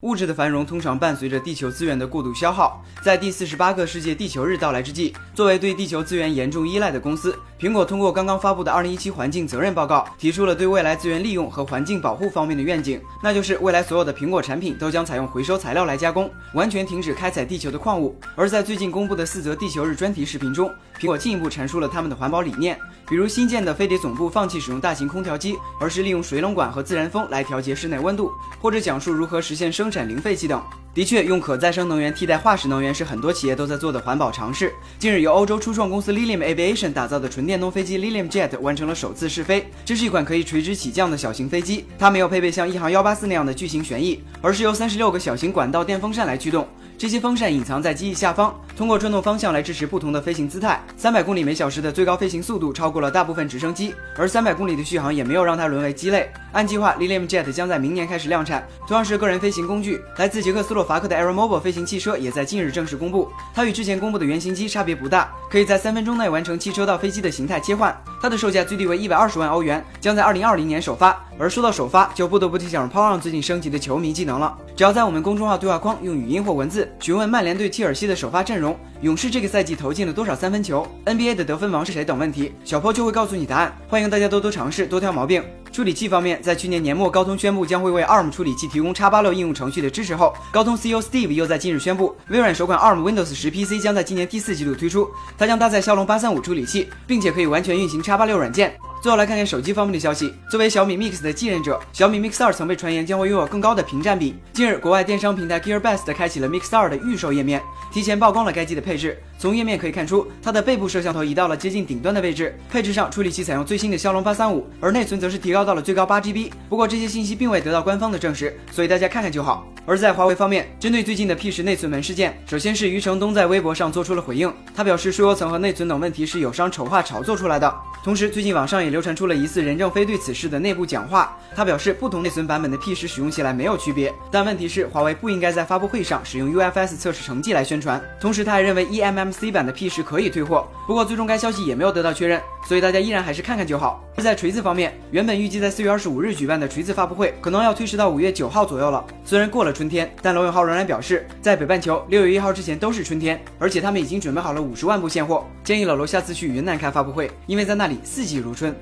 物质的繁荣通常伴随着地球资源的过度消耗。在第四十八个世界地球日到来之际，作为对地球资源严重依赖的公司，苹果通过刚刚发布的二零一七环境责任报告，提出了对未来资源利用和环境保护方面的愿景，那就是未来所有的苹果产品都将采用回收材料来加工，完全停止开采地球的矿物。而在最近公布的四则地球日专题视频中，苹果进一步阐述了他们的环保理念，比如新建的飞碟总部放弃使用大型空调机，而是利用水冷管和自然风来调节室内温度，或者讲述如何实现生生产零废气等。的确，用可再生能源替代化石能源是很多企业都在做的环保尝试。近日，由欧洲初创公司 Lilium Aviation 打造的纯电动飞机 Lilium Jet 完成了首次试飞。这是一款可以垂直起降的小型飞机，它没有配备像一航幺八四那样的巨型旋翼，而是由三十六个小型管道电风扇来驱动。这些风扇隐藏在机翼下方，通过转动方向来支持不同的飞行姿态。三百公里每小时的最高飞行速度超过了大部分直升机，而三百公里的续航也没有让它沦为鸡肋。按计划，Lilium Jet 将在明年开始量产。同样是个人飞行工具，来自捷克斯洛伐克的 Aeromobile 飞行汽车也在近日正式公布。它与之前公布的原型机差别不大，可以在三分钟内完成汽车到飞机的形态切换。它的售价最低为一百二十万欧元，将在二零二零年首发。而说到首发，就不得不提醒 Power 最近升级的球迷技能了。只要在我们公众号对话框用语音或文字询问曼联对切尔西的首发阵容、勇士这个赛季投进了多少三分球、NBA 的得分王是谁等问题，小坡就会告诉你答案。欢迎大家多多尝试，多挑毛病。处理器方面，在去年年末，高通宣布将会为 ARM 处理器提供 x 八六应用程序的支持后，高通 CEO Steve 又在近日宣布，微软首款 ARM Windows 十 PC 将在今年第四季度推出，它将搭载骁龙八三五处理器，并且可以完全运行 x 八六软件。最后来看看手机方面的消息。作为小米 Mix 的继任者，小米 Mix 2曾被传言将会拥有更高的屏占比。近日，国外电商平台 GearBest 开启了 Mix 2的预售页面，提前曝光了该机的配置。从页面可以看出，它的背部摄像头移到了接近顶端的位置。配置上，处理器采用最新的骁龙八三五，而内存则是提高到了最高八 GB。不过这些信息并未得到官方的证实，所以大家看看就好。而在华为方面，针对最近的 P 十内存门事件，首先是余承东在微博上做出了回应，他表示，疏油层和内存等问题是友商丑化炒作出来的。同时，最近网上也流传出了疑似任正非对此事的内部讲话，他表示，不同内存版本的 P 十使用起来没有区别，但问题是华为不应该在发布会上使用 UFS 测试成绩来宣传。同时，他还认为 eMMC 版的 P 十可以退货，不过最终该消息也没有得到确认，所以大家依然还是看看就好。而在锤子方面，原本预计在四月二十五日举办的锤子发布会，可能要推迟到五月九号左右了。虽然过了春天，但罗永浩仍然表示，在北半球六月一号之前都是春天，而且他们已经准备好了五十万部现货，建议老罗下次去云南开发布会，因为在那里四季如春。